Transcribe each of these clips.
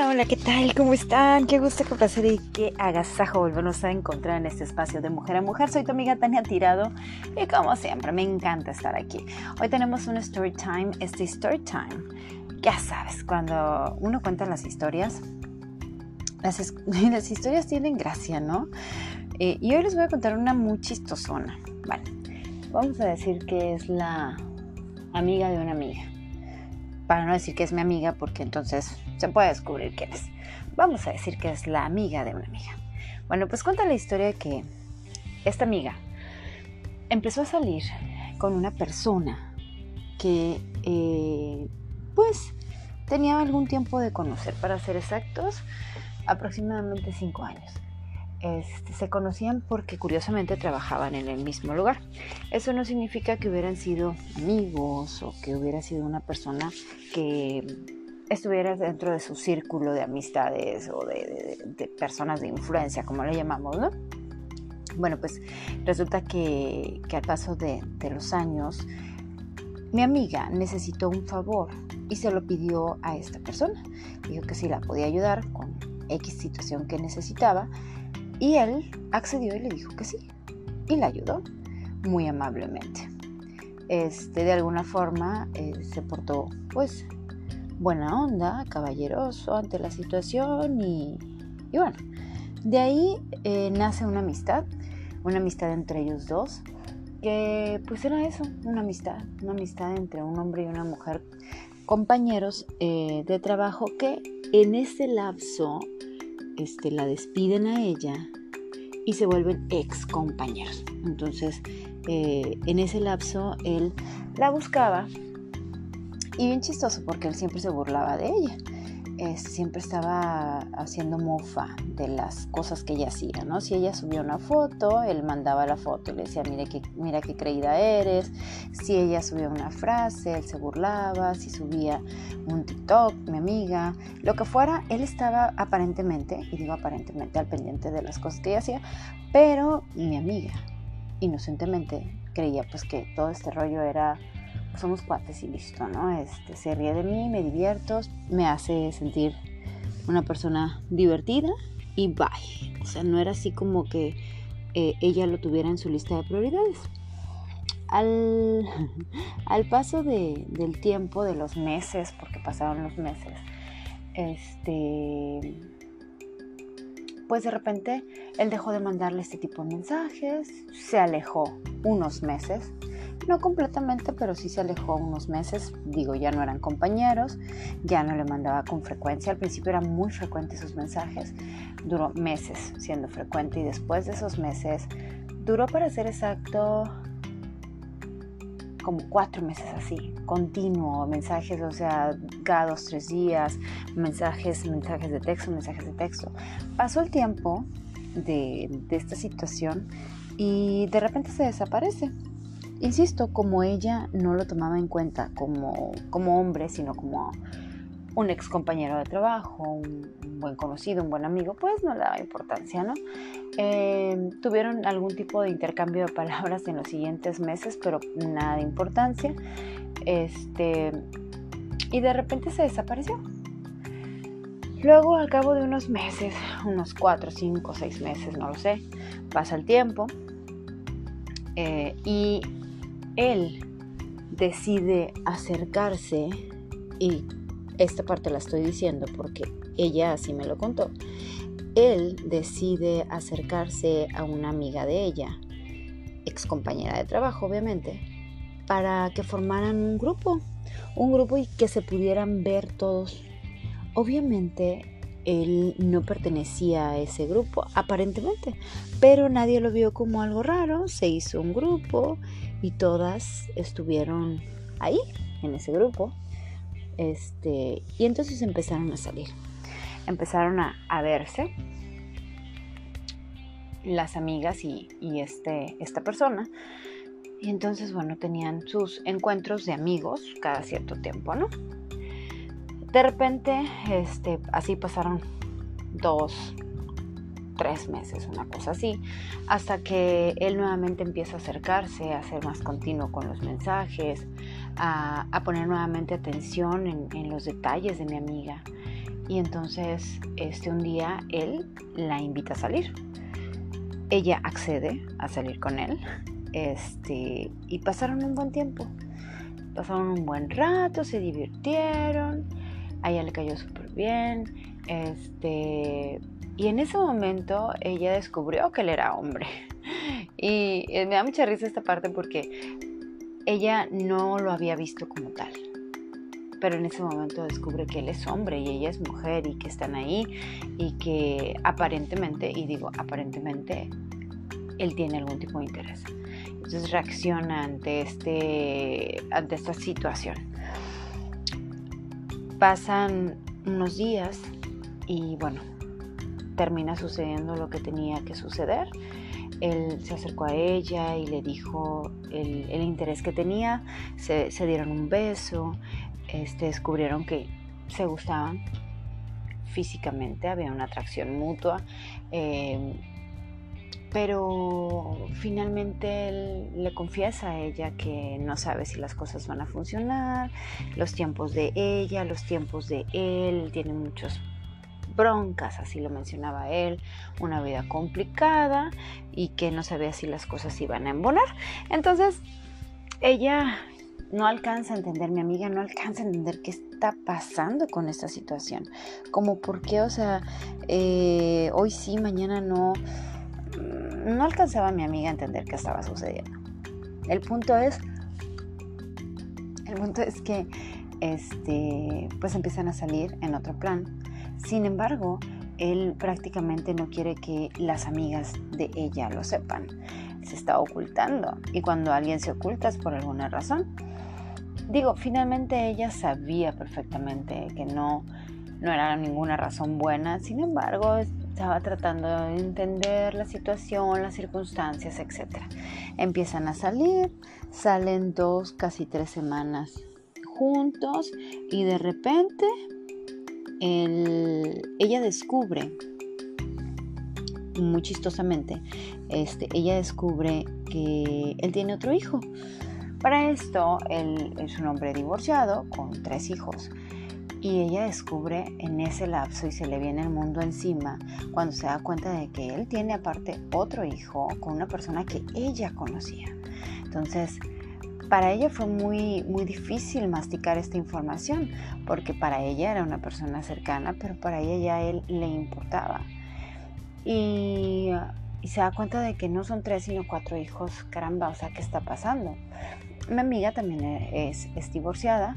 Hola, hola, ¿qué tal? ¿Cómo están? Qué gusto, qué placer y qué agasajo volvernos a encontrar en este espacio de mujer a mujer. Soy tu amiga Tania Tirado y como siempre me encanta estar aquí. Hoy tenemos un story time. Este story time, ya sabes, cuando uno cuenta las historias, las, las historias tienen gracia, ¿no? Eh, y hoy les voy a contar una muy chistosona. Vale, vamos a decir que es la amiga de una amiga para no decir que es mi amiga, porque entonces se puede descubrir quién es. Vamos a decir que es la amiga de una amiga. Bueno, pues cuenta la historia de que esta amiga empezó a salir con una persona que, eh, pues, tenía algún tiempo de conocer, para ser exactos, aproximadamente cinco años. Este, se conocían porque curiosamente trabajaban en el mismo lugar. Eso no significa que hubieran sido amigos o que hubiera sido una persona que estuviera dentro de su círculo de amistades o de, personas de influencia, como le llamamos, ¿no? Bueno, pues resulta que, al paso de, los años, mi amiga necesitó un favor y se lo pidió a esta persona. Dijo que si la podía ayudar con X situación que necesitaba y él accedió y le dijo que sí. Y la ayudó muy amablemente. Este, de alguna forma eh, se portó pues buena onda, caballeroso ante la situación y, bueno, de ahí eh, nace una amistad, una amistad entre ellos dos, que pues era eso, una amistad, una amistad entre un hombre y una mujer, compañeros eh, de trabajo que en ese lapso este, la despiden a ella y se vuelven ex compañeros. Entonces, eh, en ese lapso, él la buscaba y bien chistoso porque él siempre se burlaba de ella siempre estaba haciendo mofa de las cosas que ella hacía, ¿no? Si ella subía una foto, él mandaba la foto y le decía, mira qué, mira qué creída eres. Si ella subía una frase, él se burlaba. Si subía un TikTok, mi amiga, lo que fuera, él estaba aparentemente, y digo aparentemente, al pendiente de las cosas que ella hacía, pero mi amiga, inocentemente, creía pues que todo este rollo era somos cuates y listo, ¿no? Este, se ríe de mí, me divierto, me hace sentir una persona divertida y bye. O sea, no era así como que eh, ella lo tuviera en su lista de prioridades. Al, al paso del tiempo, de los meses, porque pasaron los meses, este, pues de repente él dejó de mandarle este tipo de mensajes, se alejó unos meses no completamente, pero sí se alejó unos meses. Digo, ya no eran compañeros, ya no le mandaba con frecuencia. Al principio eran muy frecuentes sus mensajes. Duró meses siendo frecuente y después de esos meses duró para ser exacto como cuatro meses así, continuo, mensajes, o sea, cada dos, tres días, mensajes, mensajes de texto, mensajes de texto. Pasó el tiempo de, de esta situación y de repente se desaparece. Insisto, como ella no lo tomaba en cuenta como, como hombre, sino como un ex compañero de trabajo, un, buen conocido, un buen amigo, pues no le daba importancia, ¿no? Eh, tuvieron algún tipo de intercambio de palabras en los siguientes meses, pero nada de importancia. Este, y de repente se desapareció. Luego, al cabo de unos meses, unos cuatro, cinco, seis meses, no lo sé, pasa el tiempo eh, y él decide acercarse, y esta parte la estoy diciendo porque ella así me lo contó, él decide acercarse a una amiga de ella, ex compañera de trabajo obviamente, para que formaran un grupo, un grupo y que se pudieran ver todos. Obviamente él no pertenecía a ese grupo, aparentemente, pero nadie lo vio como algo raro, se hizo un grupo y todas estuvieron ahí, en ese grupo. Este, y entonces empezaron a salir. Empezaron a, verse las amigas y, este, esta persona. Y entonces, bueno, tenían sus encuentros de amigos cada cierto tiempo, ¿no? De repente, este, así pasaron dos, tres meses, una cosa así, hasta que él nuevamente empieza a acercarse, a ser más continuo con los mensajes, a, poner nuevamente atención en, los detalles de mi amiga. Y entonces este un día él la invita a salir. Ella accede a salir con él. Este, y pasaron un buen tiempo. Pasaron un buen rato, se divirtieron. A ella le cayó súper bien. Este, y en ese momento ella descubrió que él era hombre. Y me da mucha risa esta parte porque ella no lo había visto como tal. Pero en ese momento descubre que él es hombre y ella es mujer y que están ahí y que aparentemente, y digo aparentemente, él tiene algún tipo de interés. Entonces reacciona ante, este, ante esta situación. Pasan unos días y bueno, termina sucediendo lo que tenía que suceder. Él se acercó a ella y le dijo el, interés que tenía, se, dieron un beso, este, descubrieron que se gustaban físicamente, había una atracción mutua, em, pero finalmente él le confiesa a ella que no sabe si las cosas van a funcionar, los tiempos de ella, los tiempos de él, tiene muchos broncas, así lo mencionaba él, una vida complicada y que no sabía si las cosas iban a embonar. Entonces, ella no alcanza a entender, mi amiga no alcanza a entender qué está pasando con esta situación. Como por qué, o sea, eh, hoy sí, mañana no. No alcanzaba mi amiga a entender qué estaba sucediendo. El punto es, el punto es que, este, pues empiezan a salir en otro plan sin embargo, él prácticamente no quiere que las amigas de ella lo sepan. Se está ocultando y cuando alguien se oculta es por alguna razón. Digo, finalmente ella sabía perfectamente que no, no era ninguna razón buena, sin embargo estaba tratando de entender la situación, las circunstancias, etc. Empiezan a salir, salen dos, casi tres semanas juntos y de repente ella descubre, muy chistosamente, este, ella descubre que él tiene otro hijo. Para esto, él es un hombre divorciado con tres hijos. Y ella descubre en ese lapso y se le viene el mundo encima cuando se da cuenta de que él tiene aparte otro hijo con una persona que ella conocía. Entonces, para ella fue muy, muy difícil masticar esta información, porque para ella era una persona cercana, pero para ella ya él le importaba. Y, se da cuenta de que no son tres, sino cuatro hijos. Caramba, o sea, ¿qué está pasando? Mi amiga también es, es divorciada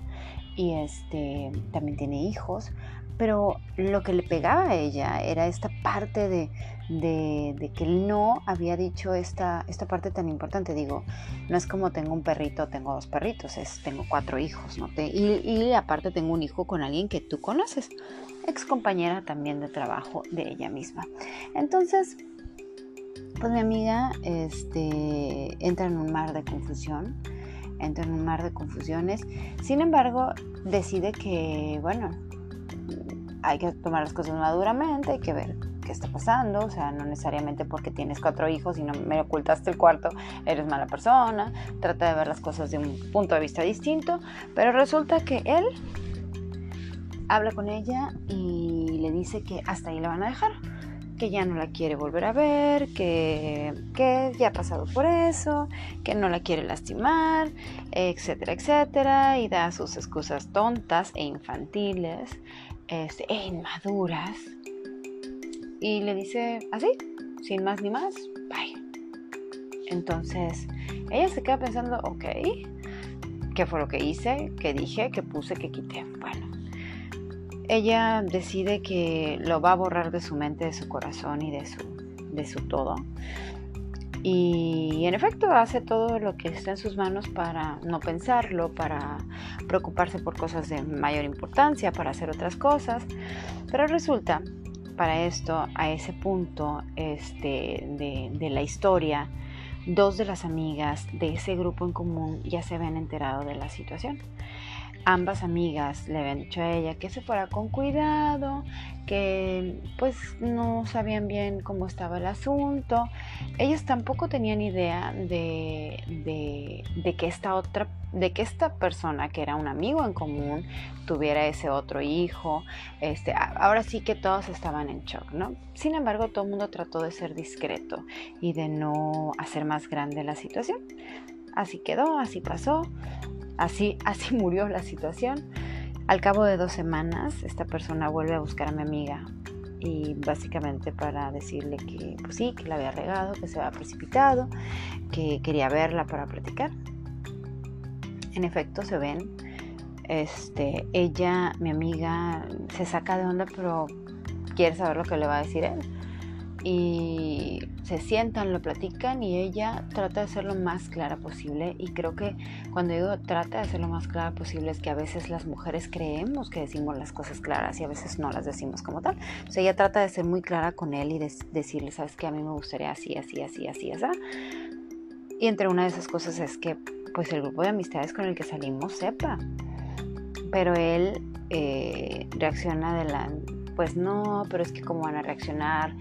y este, también tiene hijos, pero lo que le pegaba a ella era esta parte de, que él no había dicho esta, esta parte tan importante. Digo, no es como tengo un perrito, tengo dos perritos, es tengo cuatro hijos, ¿no? y, y, aparte tengo un hijo con alguien que tú conoces, ex compañera también de trabajo de ella misma. Entonces, pues mi amiga este, entra en un mar de confusión, entra en un mar de confusiones, sin embargo, decide que, bueno, hay que tomar las cosas maduramente, hay que ver qué está pasando, o sea, no necesariamente porque tienes cuatro hijos y no me ocultaste el cuarto, eres mala persona, trata de ver las cosas de un punto de vista distinto, pero resulta que él habla con ella y le dice que hasta ahí la van a dejar, que ya no la quiere volver a ver, que, que ya ha pasado por eso, que no la quiere lastimar, etcétera, etcétera, y da sus excusas tontas e infantiles este, e inmaduras. Y le dice así, sin más ni más, bye. Entonces, ella se queda pensando, ok, ¿qué fue lo que hice? ¿Qué dije? ¿Qué puse? ¿Qué quité? Bueno, ella decide que lo va a borrar de su mente, de su corazón y de su, de su todo. Y en efecto hace todo lo que está en sus manos para no pensarlo, para preocuparse por cosas de mayor importancia, para hacer otras cosas. Pero resulta, para esto, a ese punto este, de, de la historia, dos de las amigas de ese grupo en común ya se habían enterado de la situación. Ambas amigas le habían dicho a ella que se fuera con cuidado, que pues no sabían bien cómo estaba el asunto. Ellas tampoco tenían idea de, de, que esta otra, de que esta persona que era un amigo en común tuviera ese otro hijo. Este, ahora sí que todos estaban en shock, ¿no? Sin embargo, todo el mundo trató de ser discreto y de no hacer más grande la situación. Así quedó, así pasó. Así, así murió la situación. Al cabo de dos semanas, esta persona vuelve a buscar a mi amiga y básicamente para decirle que pues sí, que la había regado, que se había precipitado, que quería verla para platicar. En efecto, se ven. Este, ella, mi amiga, se saca de onda, pero quiere saber lo que le va a decir él y se sientan, lo platican y ella trata de ser lo más clara posible y creo que cuando digo trata de ser lo más clara posible es que a veces las mujeres creemos que decimos las cosas claras y a veces no las decimos como tal. O sea, ella trata de ser muy clara con él y de decirle, sabes que a mí me gustaría así, así, así, así, así. Y entre una de esas cosas es que pues el grupo de amistades con el que salimos sepa. Pero él eh, reacciona de la, pues no, pero es que cómo van a reaccionar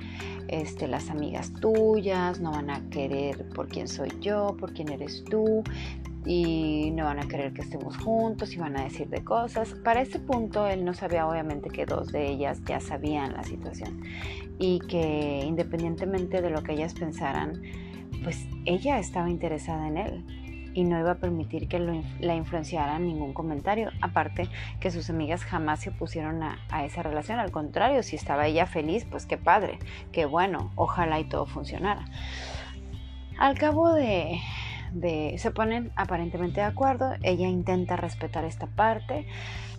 este, las amigas tuyas, no van a querer por quién soy yo, por quién eres tú, y no van a querer que estemos juntos y van a decir de cosas. Para ese punto él no sabía obviamente que dos de ellas ya sabían la situación y que independientemente de lo que ellas pensaran, pues ella estaba interesada en él y no iba a permitir que la influenciaran ningún comentario. Aparte que sus amigas jamás se opusieron a, esa relación. Al contrario, si estaba ella feliz, pues qué padre, qué bueno, ojalá y todo funcionara. Al cabo de, de, se ponen aparentemente de acuerdo, ella intenta respetar esta parte,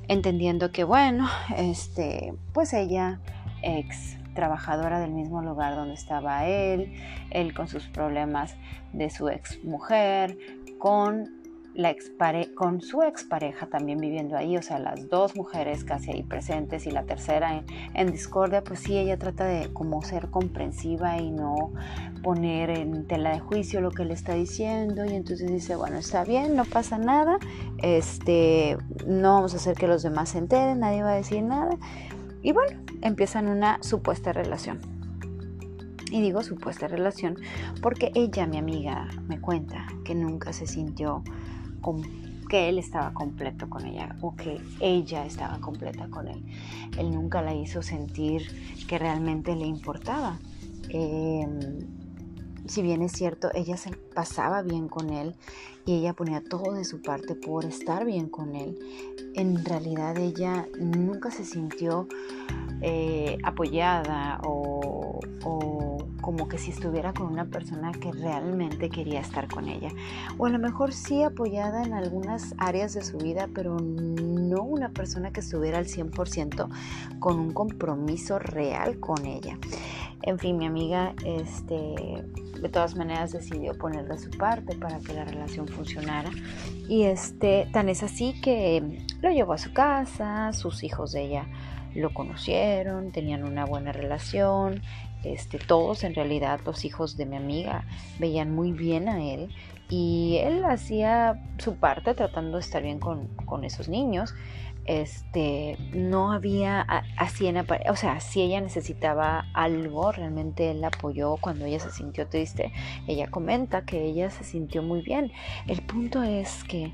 entendiendo que bueno, este, pues ella ex trabajadora del mismo lugar donde estaba él, él con sus problemas de su ex mujer, con, su expareja también viviendo ahí, o sea, las dos mujeres casi ahí presentes y la tercera en, discordia, pues sí, ella trata de como ser comprensiva y no poner en tela de juicio lo que le está diciendo y entonces dice, bueno, está bien, no pasa nada, este, no vamos a hacer que los demás se enteren, nadie va a decir nada y bueno, empiezan una supuesta relación. Y digo supuesta relación porque ella, mi amiga, me cuenta que nunca se sintió que él estaba completo con ella o que ella estaba completa con él. Él nunca la hizo sentir que realmente le importaba. Em, si bien es cierto, ella se pasaba bien con él y ella ponía todo de su parte por estar bien con él, en realidad ella nunca se sintió eh, apoyada o, como que si estuviera con una persona que realmente quería estar con ella. O a lo mejor sí apoyada en algunas áreas de su vida, pero no una persona que estuviera al 100% con un compromiso real con ella. En fin, mi amiga este, de todas maneras decidió poner de su parte para que la relación funcionara. Y este, tan es así que lo llevó a su casa, sus hijos de ella lo conocieron, tenían una buena relación, este, todos en realidad los hijos de mi amiga veían muy bien a él y él hacía su parte tratando de estar bien con, con esos niños. Este, no había así en o sea, si ella necesitaba algo, realmente él la apoyó cuando ella se sintió triste. Ella comenta que ella se sintió muy bien. El punto es que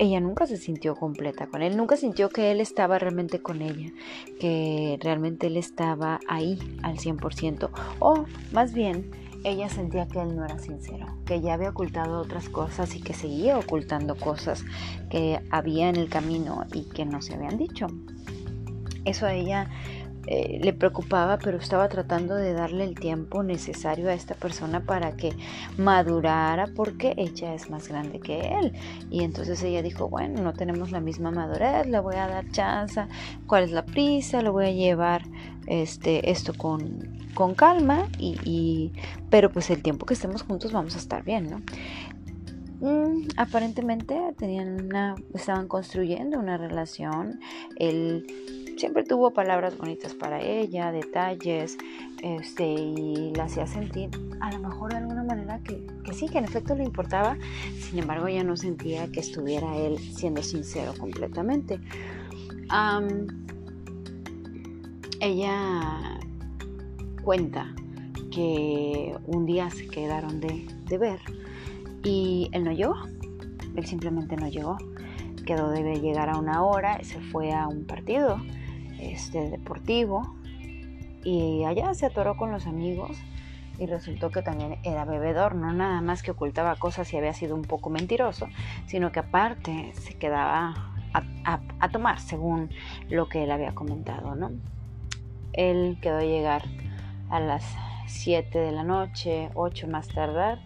ella nunca se sintió completa con él, nunca sintió que él estaba realmente con ella, que realmente él estaba ahí al 100%, o más bien ella sentía que él no era sincero, que ya había ocultado otras cosas y que seguía ocultando cosas que había en el camino y que no se habían dicho. Eso a ella eh, le preocupaba, pero estaba tratando de darle el tiempo necesario a esta persona para que madurara porque ella es más grande que él. Y entonces ella dijo, bueno, no tenemos la misma madurez, le voy a dar chance, cuál es la prisa, lo voy a llevar este, esto con, con calma, y, pero pues el tiempo que estemos juntos vamos a estar bien, ¿no? Mm, aparentemente tenían una, estaban construyendo una relación. Siempre tuvo palabras bonitas para ella, detalles, este, y la hacía sentir a lo mejor de alguna manera que, sí, que en efecto le importaba, sin embargo ella no sentía que estuviera él siendo sincero completamente. ella cuenta que un día se quedaron de, de ver y él no llegó, él simplemente no llegó, quedó de llegar a una hora, se fue a un partido este, deportivo y allá se atoró con los amigos y resultó que también era bebedor, no nada más que ocultaba cosas y había sido un poco mentiroso, sino que aparte se quedaba a, tomar según lo que él había comentado, ¿no? Él quedó a llegar a las 7 de la noche, 8 más tardar,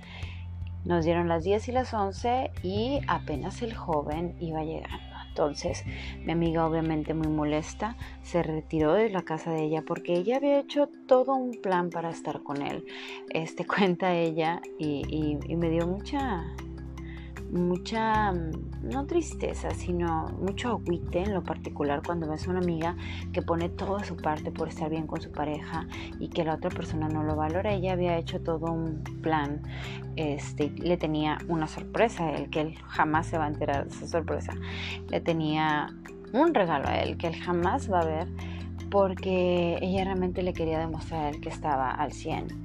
nos dieron las 10 y las 11 y apenas el joven iba llegando. Entonces mi amiga obviamente muy molesta se retiró de la casa de ella porque ella había hecho todo un plan para estar con él. Este cuenta ella y, y me dio mucha mucha, mm, no tristeza, sino mucho agüite en lo particular cuando ves una amiga que pone toda su parte por estar bien con su pareja y que la otra persona no lo valora. Ella había hecho todo un plan, este, le tenía una sorpresa él, que él jamás se va a enterar de esa sorpresa. Le tenía un regalo a él que él jamás va a ver porque ella realmente le quería demostrar que estaba al 100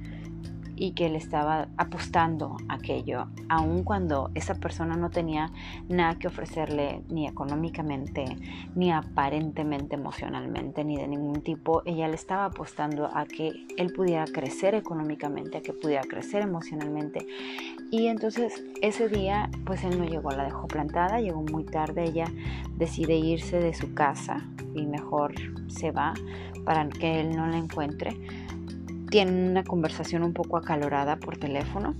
y que le estaba apostando aquello, aun cuando esa persona no tenía nada que ofrecerle ni económicamente, ni aparentemente emocionalmente, ni de ningún tipo, ella le estaba apostando a que él pudiera crecer económicamente, a que pudiera crecer emocionalmente. Y entonces ese día, pues él no llegó, la dejó plantada, llegó muy tarde, ella decide irse de su casa y mejor se va para que él no la encuentre tienen una conversación un poco acalorada por teléfono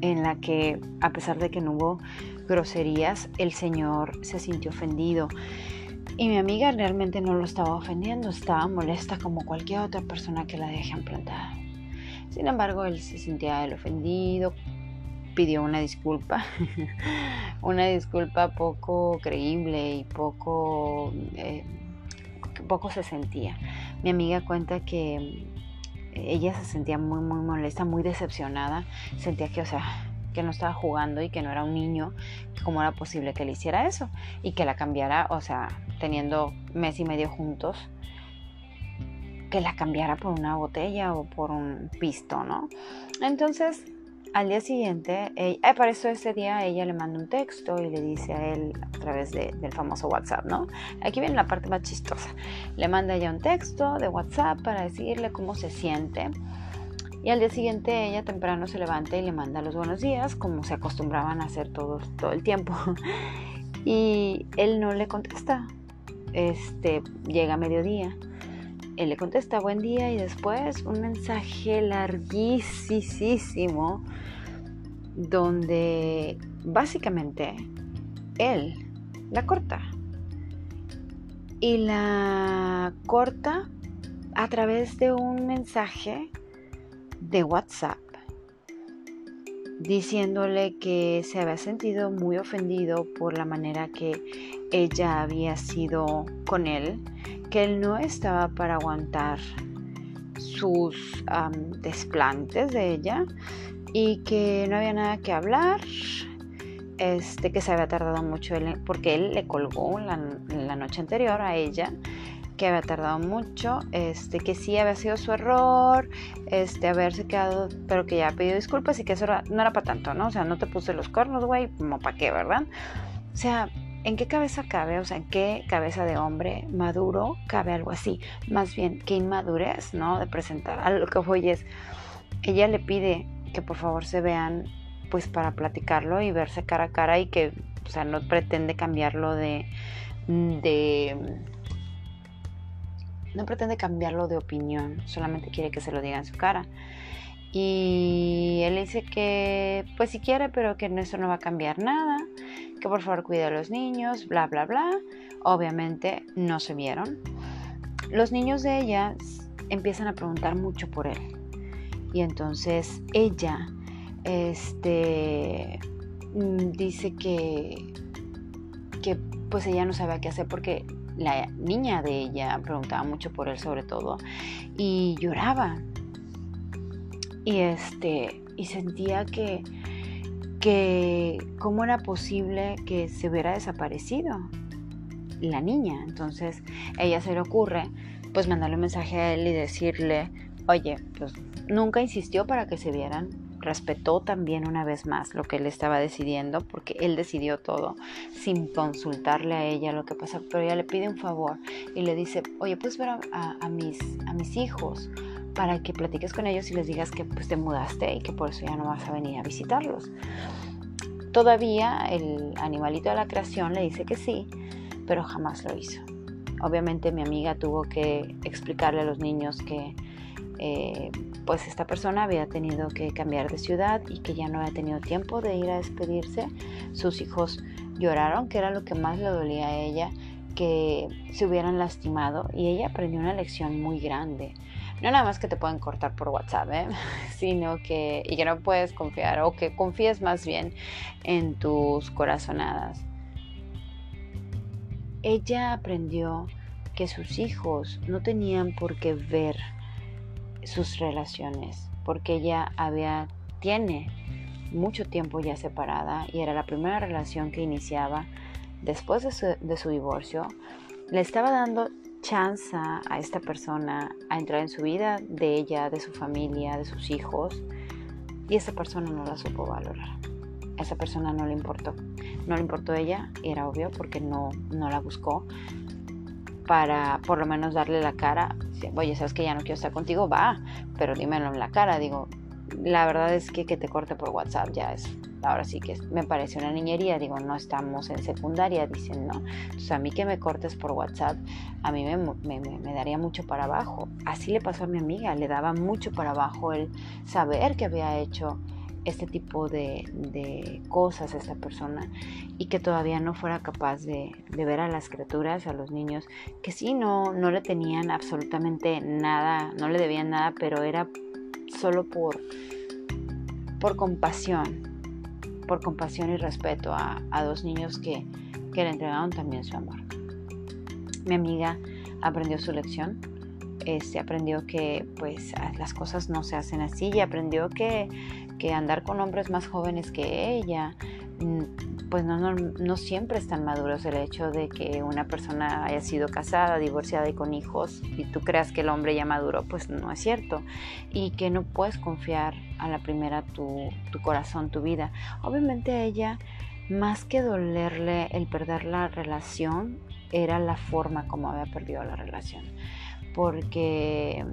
en la que a pesar de que no hubo groserías, el señor se sintió ofendido. Y mi amiga realmente no lo estaba ofendiendo, estaba molesta como cualquier otra persona que la dejan plantada. Sin embargo, él se sentía el ofendido, pidió una disculpa, una disculpa poco creíble y poco, eh, poco se sentía. Mi amiga cuenta que ella se sentía muy, muy molesta, muy decepcionada. Sentía que, o sea, que no estaba jugando y que no era un niño, cómo era posible que le hiciera eso y que la cambiara, o sea, teniendo mes y medio juntos, que la cambiara por una botella o por un pisto, ¿no? Entonces, al día siguiente, eh, para eso ese día ella le manda un texto y le dice a él a través del famoso WhatsApp, ¿no? Aquí viene la parte más chistosa. Le manda ella un texto de WhatsApp para decirle cómo se siente. Y al día siguiente ella temprano se levanta y le manda los buenos días, como se acostumbraban a hacer todo, todo el tiempo. y él no le contesta. Este, llega a mediodía él le contesta buen día y después un mensaje larguísimo donde básicamente él la corta. Y la corta a través de un mensaje de WhatsApp diciéndole que se había sentido muy ofendido por la manera que ella había sido con él que él no estaba para aguantar sus desplantes de ella y que no había nada que hablar, este, que se había tardado mucho porque él le colgó la, la, noche anterior a ella, que había tardado mucho, este, que sí había sido su error, este, haberse quedado, pero que ya ha pedido disculpas y que eso no era para tanto, ¿no? O sea, no te puse los cornos, güey, como para qué, ¿verdad? O sea, ¿En qué cabeza cabe? O sea, ¿en qué cabeza de hombre maduro cabe algo así? Más bien, qué inmadurez, ¿no? De presentar. A lo que voy es, ella le pide que por favor se vean, pues para platicarlo y verse cara a cara y que, o sea, no pretende cambiarlo de, de no pretende cambiarlo de opinión, solamente quiere que se lo diga en su cara. Y él dice que, pues si quiere, pero que eso no va a cambiar nada, que por favor cuide a los niños, bla, bla, bla. Obviamente no se vieron. Los niños de ella empiezan a preguntar mucho por él. Y entonces ella este, mm, dice que, que pues ella no sabía qué hacer porque la niña de ella preguntaba mucho por él sobre todo y lloraba. Y este, y sentía que, que cómo era posible que se hubiera desaparecido la niña. Entonces, ella se le ocurre pues mandarle un mensaje a él y decirle, oye, pues nunca insistió para que se vieran, respetó también una vez más lo que él estaba decidiendo, porque él decidió todo sin consultarle a ella lo que pasa, pero ella le pide un favor y le dice, oye, puedes ver a, mis, a mis hijos para que platiques con ellos y les digas que pues te mudaste y que por eso ya no vas a venir a visitarlos. Todavía el animalito de la creación le dice que sí, pero jamás lo hizo. Obviamente mi amiga tuvo que explicarle a los niños que eh, pues esta persona había tenido que cambiar de ciudad y que ya no había tenido tiempo de ir a despedirse. Sus hijos lloraron, que era lo que más le dolía a ella, que se hubieran lastimado y ella aprendió una lección muy grande. No nada más que te pueden cortar por WhatsApp, ¿eh? sino que, y que no puedes confiar o que confíes más bien en tus corazonadas. Ella aprendió que sus hijos no tenían por qué ver sus relaciones, porque ella había, tiene mucho tiempo ya separada y era la primera relación que iniciaba después de su, de su divorcio. Le estaba dando chance a esta persona a entrar en su vida, de ella, de su familia, de sus hijos, y esa persona no la supo valorar. A esa persona no le importó. No le importó ella, era obvio porque no, no la buscó para por lo menos darle la cara. Oye, sabes que ya no quiero estar contigo, va, pero dímelo en la cara. Digo, la verdad es que que te corte por WhatsApp ya es, ahora sí que me parece una niñería. Digo, no estamos en secundaria, dicen, no. Entonces, a mí que me cortes por WhatsApp, a mí me, me, me daría mucho para abajo. Así le pasó a mi amiga, le daba mucho para abajo el saber que había hecho este tipo de, cosas a esta persona y que todavía no fuera capaz de, ver a las criaturas, a los niños, que sí, no, no le tenían absolutamente nada, no le debían nada, pero era solo por, por compasión, por compasión y respeto a, dos niños que, que le entregaron también su amor. Mi amiga aprendió su lección, este, aprendió que pues las cosas no se hacen así y aprendió que que andar con hombres más jóvenes que ella, mm, pues no, siempre es tan maduros el hecho de que una persona haya sido casada, divorciada y con hijos y tú creas que el hombre ya maduró, pues no es cierto. Y que no puedes confiar a la primera tu, tu corazón, tu vida. Obviamente a ella, más que dolerle el perder la relación, era la forma como había perdido la relación porque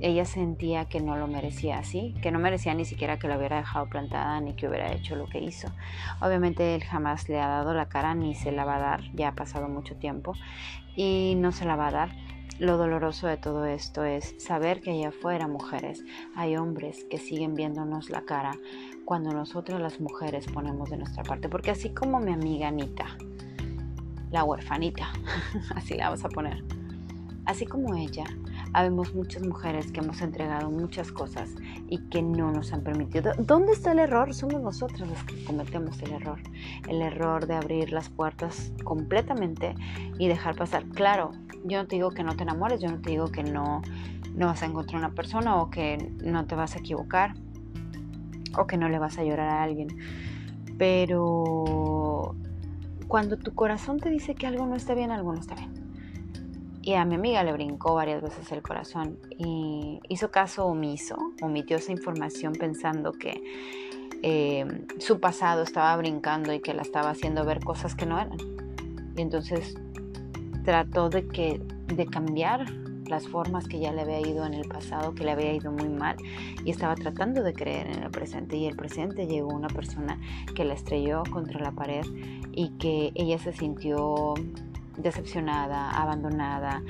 ella sentía que no lo merecía así, que no merecía ni siquiera que la hubiera dejado plantada ni que hubiera hecho lo que hizo. Obviamente él jamás le ha dado la cara ni se la va a dar, ya ha pasado mucho tiempo y no se la va a dar. Lo doloroso de todo esto es saber que allá afuera, mujeres, hay hombres que siguen viéndonos la cara cuando nosotras las mujeres ponemos de nuestra parte. Porque así como mi amiga Anita, la huerfanita, así la vamos a poner, Así como ella, habemos muchas mujeres que hemos entregado muchas cosas y que no nos han permitido. ¿Dónde está el error? Somos nosotros los que cometemos el error. El error de abrir las puertas completamente y dejar pasar. Claro, yo no te digo que no te enamores, yo no te digo que no, no vas a encontrar una persona o que no te vas a equivocar o que no le vas a llorar a alguien. Pero cuando tu corazón te dice que algo no está bien, algo no está bien y a mi amiga le brincó varias veces el corazón y hizo caso omiso, omitió esa información pensando que eh, su pasado estaba brincando y que la estaba haciendo ver cosas que no eran. Y entonces trató de, que, de cambiar las formas que ya le había ido en el pasado, que le había ido muy mal, y estaba tratando de creer en el presente. Y el presente llegó una persona que la estrelló contra la pared y que ella se sintió decepcionada, abandonada,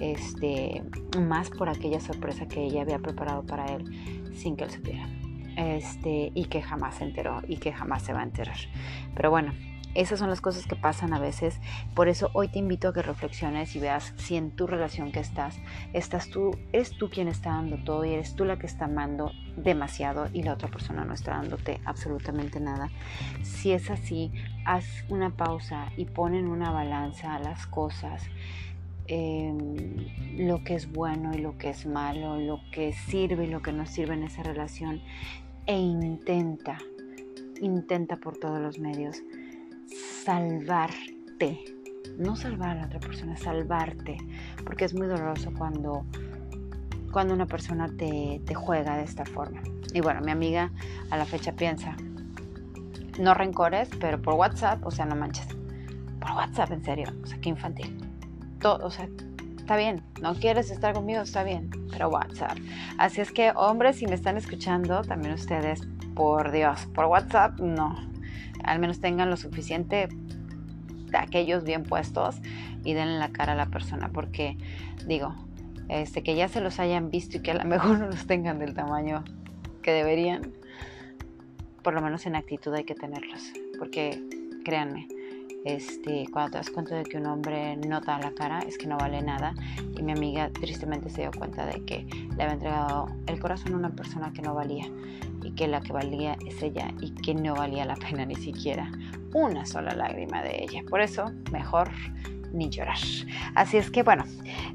este, más por aquella sorpresa que ella había preparado para él sin que él supiera. Este, y que jamás se enteró y que jamás se va a enterar. Pero bueno, esas son las cosas que pasan a veces. Por eso hoy te invito a que reflexiones y veas si en tu relación que estás, estás tú, eres tú quien está dando todo y eres tú la que está amando demasiado y la otra persona no está dándote absolutamente nada. Si es así, haz una pausa y pon en una balanza las cosas em, lo que es bueno y lo que es malo, lo que sirve y lo que no sirve en esa relación e intenta, intenta por todos los medios salvarte, no salvar a la otra persona, salvarte, porque es muy doloroso cuando, cuando una persona te, te juega de esta forma. Y bueno, mi amiga a la fecha piensa, no rencores, pero por WhatsApp, o sea, no manches. Por WhatsApp, en serio, o sea, qué infantil. Todo, o sea, está bien, no quieres estar conmigo, está bien, pero WhatsApp. Así es que, hombres, si me están escuchando, también ustedes, por Dios, por WhatsApp, no. Al menos tengan lo suficiente de aquellos bien puestos y denle la cara a la persona, porque digo, este, que ya se los hayan visto y que a lo mejor no los tengan del tamaño que deberían, por lo menos en actitud hay que tenerlos, porque créanme, este, cuando te das cuenta de que un hombre no da la cara es que no vale nada y mi amiga tristemente se dio cuenta de que le había entregado el corazón a una persona que no valía y que la que valía es ella y que no valía la pena ni siquiera una sola lágrima de ella. Por eso, mejor ni llorar. Así es que bueno,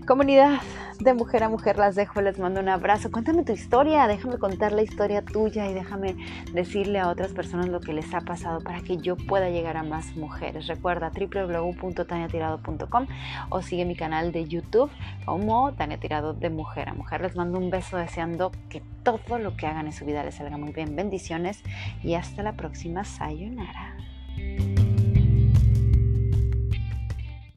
comunidad de mujer a mujer las dejo, les mando un abrazo. Cuéntame tu historia, déjame contar la historia tuya y déjame decirle a otras personas lo que les ha pasado para que yo pueda llegar a más mujeres. Recuerda www.taniatirado.com o sigue mi canal de YouTube como Tania Tirado de Mujer a Mujer. Les mando un beso deseando que todo lo que hagan en su vida les salga muy bien. Bendiciones y hasta la próxima. Sayonara.